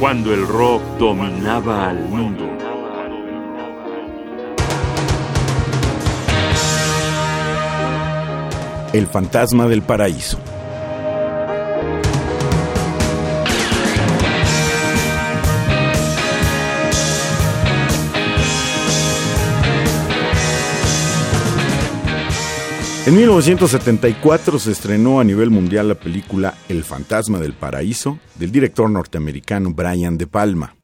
cuando el rock dominaba al mundo. El fantasma del paraíso. En 1974 se estrenó a nivel mundial la película El fantasma del paraíso del director norteamericano Brian De Palma.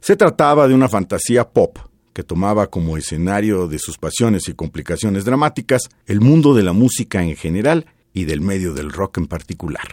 Se trataba de una fantasía pop que tomaba como escenario de sus pasiones y complicaciones dramáticas el mundo de la música en general y del medio del rock en particular.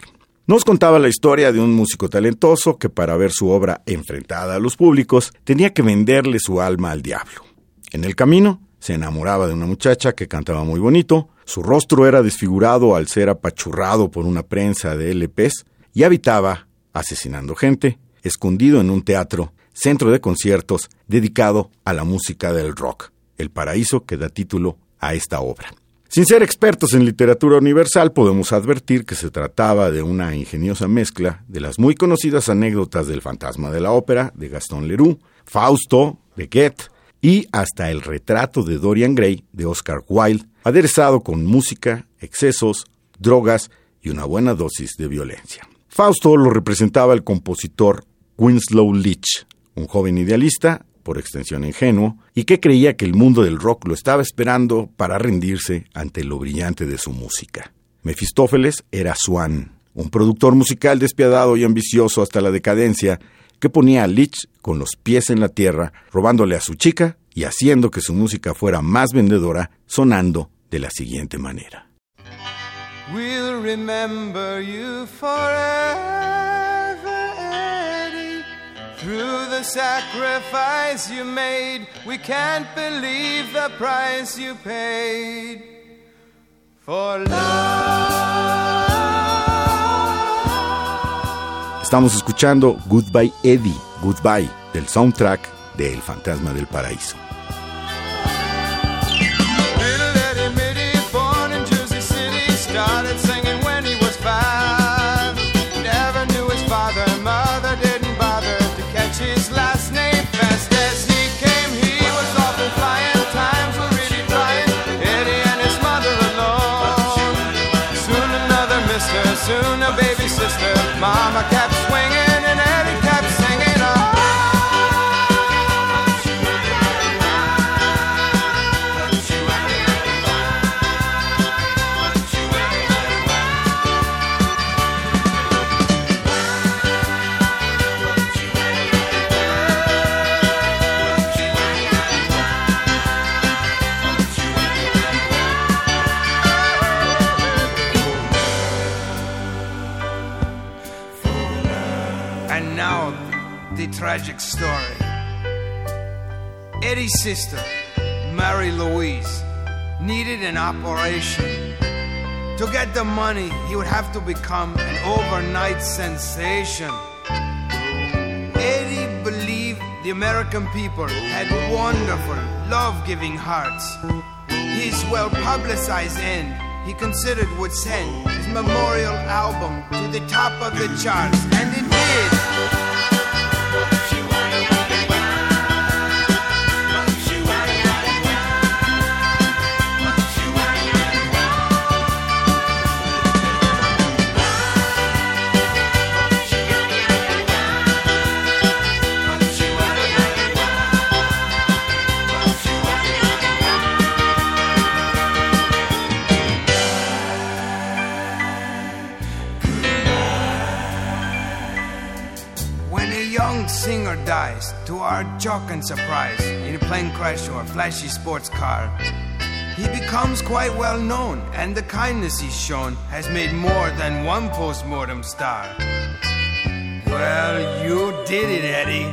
Nos contaba la historia de un músico talentoso que para ver su obra enfrentada a los públicos tenía que venderle su alma al diablo. En el camino se enamoraba de una muchacha que cantaba muy bonito, su rostro era desfigurado al ser apachurrado por una prensa de LPs y habitaba, asesinando gente, escondido en un teatro, centro de conciertos dedicado a la música del rock, el paraíso que da título a esta obra. Sin ser expertos en literatura universal, podemos advertir que se trataba de una ingeniosa mezcla de las muy conocidas anécdotas del fantasma de la ópera de Gaston Leroux, Fausto de Goethe y hasta el retrato de Dorian Gray de Oscar Wilde, aderezado con música, excesos, drogas y una buena dosis de violencia. Fausto lo representaba el compositor Winslow Leach, un joven idealista, por extensión ingenuo, y que creía que el mundo del rock lo estaba esperando para rendirse ante lo brillante de su música. Mefistófeles era Swan, un productor musical despiadado y ambicioso hasta la decadencia, que ponía a Leach con los pies en la tierra, robándole a su chica y haciendo que su música fuera más vendedora, sonando de la siguiente manera. Through the sacrifice you made, we can't believe the price you paid for love. Estamos escuchando Goodbye Eddie, Goodbye, del soundtrack de El Fantasma del Paraíso. Eddie tragic story. Eddie's sister, Mary Louise, needed an operation. To get the money, he would have to become an overnight sensation. Eddie believed the American people had wonderful, love giving hearts. His well publicized end, he considered would send his memorial album to the top of the charts, and to our shock and surprise, in a plane crash or a flashy sports car, he becomes quite well known, and the kindness he's shown has made more than one postmortem star. Well, you did it, Eddie.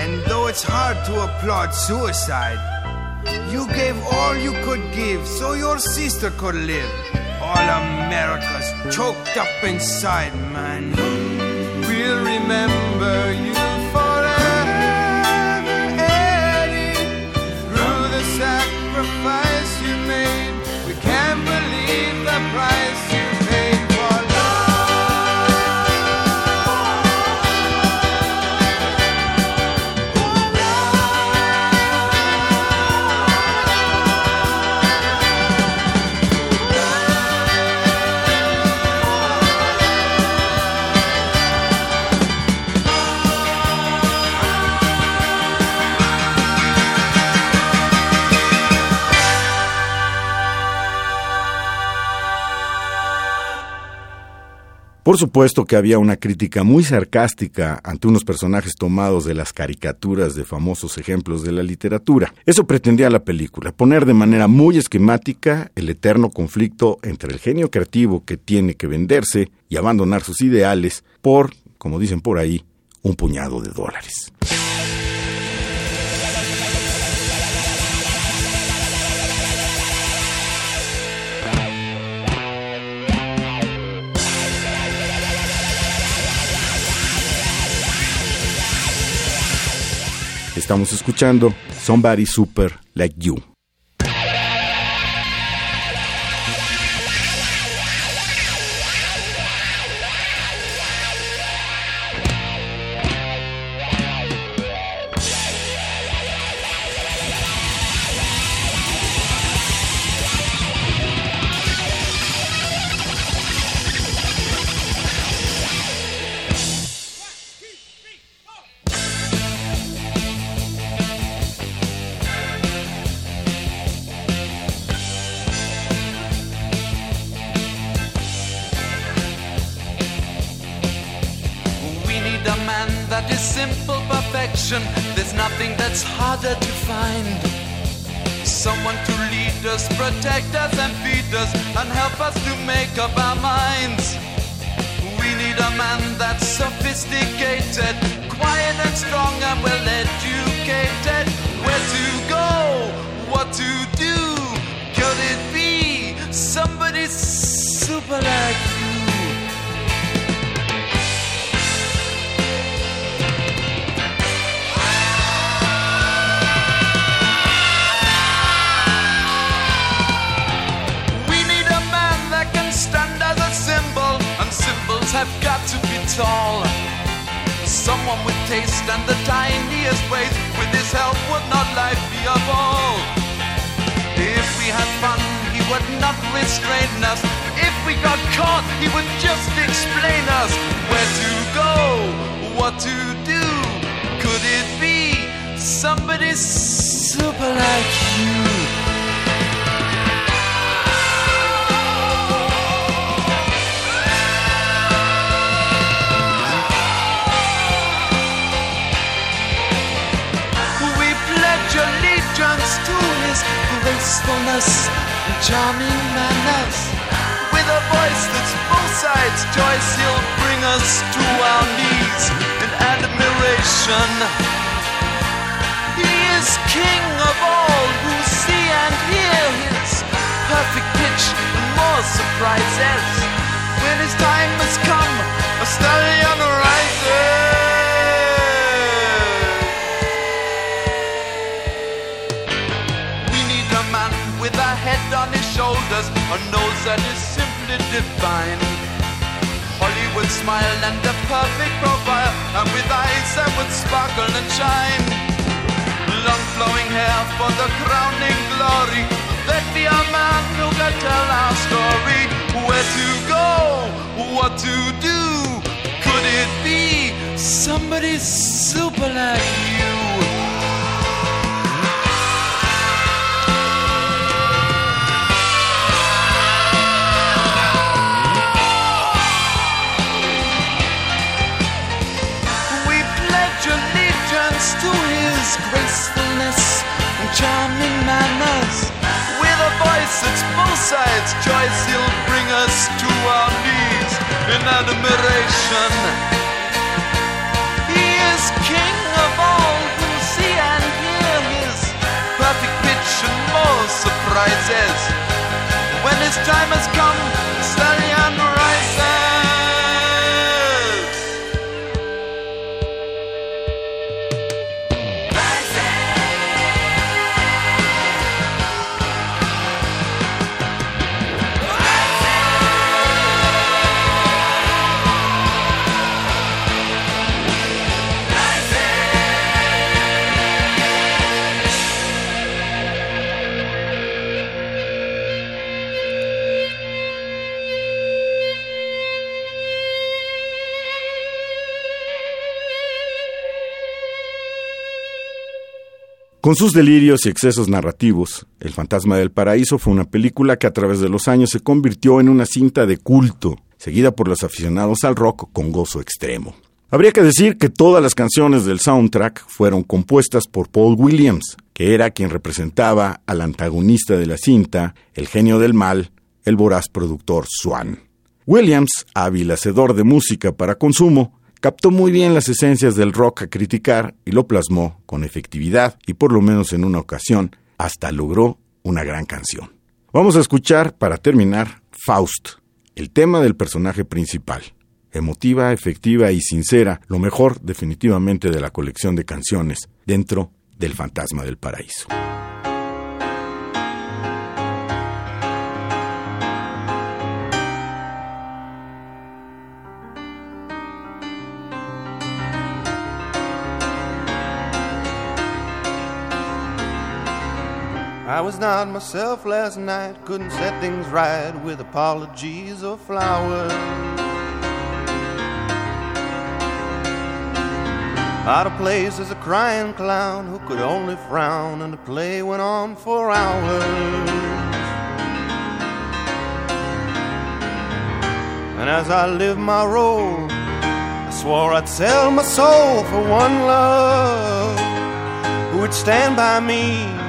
And though it's hard to applaud suicide, you gave all you could give so your sister could live. All America's choked up inside, man. We'll remember you Por supuesto que había una crítica muy sarcástica ante unos personajes tomados de las caricaturas de famosos ejemplos de la literatura. Eso pretendía la película, poner de manera muy esquemática el eterno conflicto entre el genio creativo que tiene que venderse y abandonar sus ideales por, como dicen por ahí, un puñado de dólares. Estamos escuchando Somebody Super Like You. There's nothing that's harder to find. Someone to lead us, protect us, and feed us, and help us to make up our minds. We need a man that's sophisticated, quiet and strong, and well educated. Where to go, what to do? Could it be somebody super like tall. Someone with taste and the tiniest ways, with his help would not life be a ball. If we had fun, he would not restrain us. If we got caught, he would just explain us where to go, what to do. Could it be somebody super like you? Gracefulness and charming manners. With a voice that's both sides choice, he'll bring us to our knees in admiration. He is king of all who see and hear his perfect pitch and more surprises. When his time has come, a stallion rises. Shoulders, a nose that is simply divine. Hollywood smile and a perfect profile, and with eyes that would sparkle and shine. Long flowing hair for the crowning glory. There'd be a man who could tell our story. Where to go, what to do. Could it be somebody super like you? Both choice, he'll bring us to our knees in admiration. He is king of all who see and hear his perfect pitch and more surprises. When his time has come, Con sus delirios y excesos narrativos, El fantasma del paraíso fue una película que a través de los años se convirtió en una cinta de culto. seguida por los aficionados al rock con gozo extremo. Habría que decir que todas las canciones del soundtrack fueron compuestas por Paul Williams, que era quien representaba al antagonista de la cinta, el genio del mal, el voraz productor Swan. Williams, hábil hacedor de música para consumo, captó muy bien las esencias del rock a criticar y lo plasmó con efectividad y por lo menos en una ocasión hasta logró una gran canción. Vamos a escuchar, para terminar, Faust, el tema del personaje principal. Emotiva, efectiva y sincera, lo mejor definitivamente de la colección de canciones dentro del Fantasma del Paraíso. I was not myself last night, couldn't set things right with apologies or flowers. Out of place as a crying clown who could only frown, and the play went on for hours. And as I lived my role, I swore I'd sell my soul for one love who would stand by me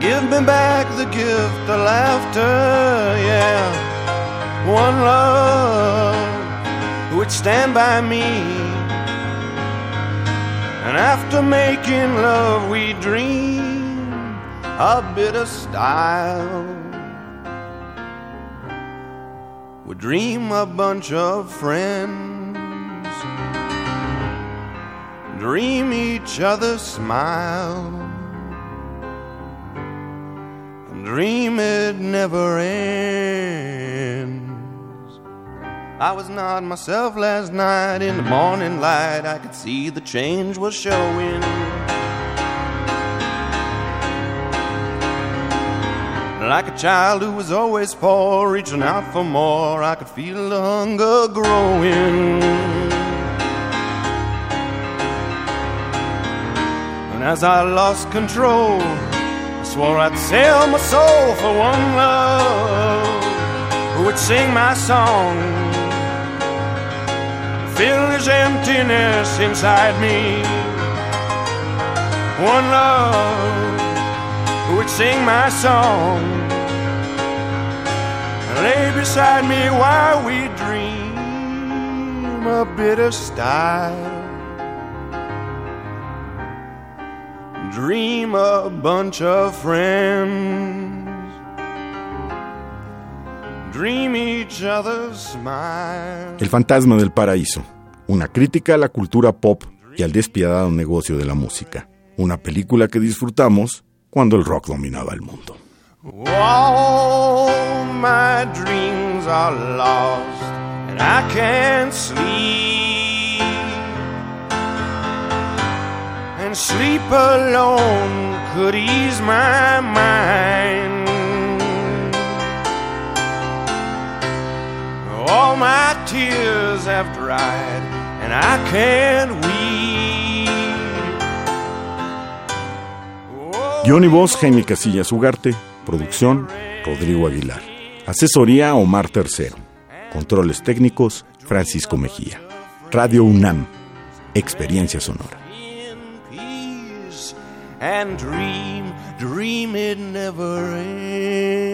Give me back the gift of laughter, yeah. One love would stand by me. And after making love, we dream a bit of style. We dream a bunch of friends, dream each other's smile dream it never ends. I was not myself last night in the morning light. I could see the change was showing. Like a child who was always poor, reaching out for more, I could feel the hunger growing. And as I lost control, Swore I'd sell my soul for one love who would sing my song, fill this emptiness inside me. One love who would sing my song, lay beside me while we dream a bit of style. Dream a bunch of friends, dream each other's smile. El fantasma del paraíso, una crítica a la cultura pop y al despiadado negocio de la música. Una película que disfrutamos cuando el rock dominaba el mundo. All my dreams are lost and I can't sleep. Sleep alone could ease my mind. All my tears have dried, and I can't weep. Guión y voz, Jaime Casillas Ugarte. Producción, Rodrigo Aguilar. Asesoría, Omar Tercero. Controles técnicos, Francisco Mejía. Radio UNAM. Experiencia sonora. and dream, dream it never ends.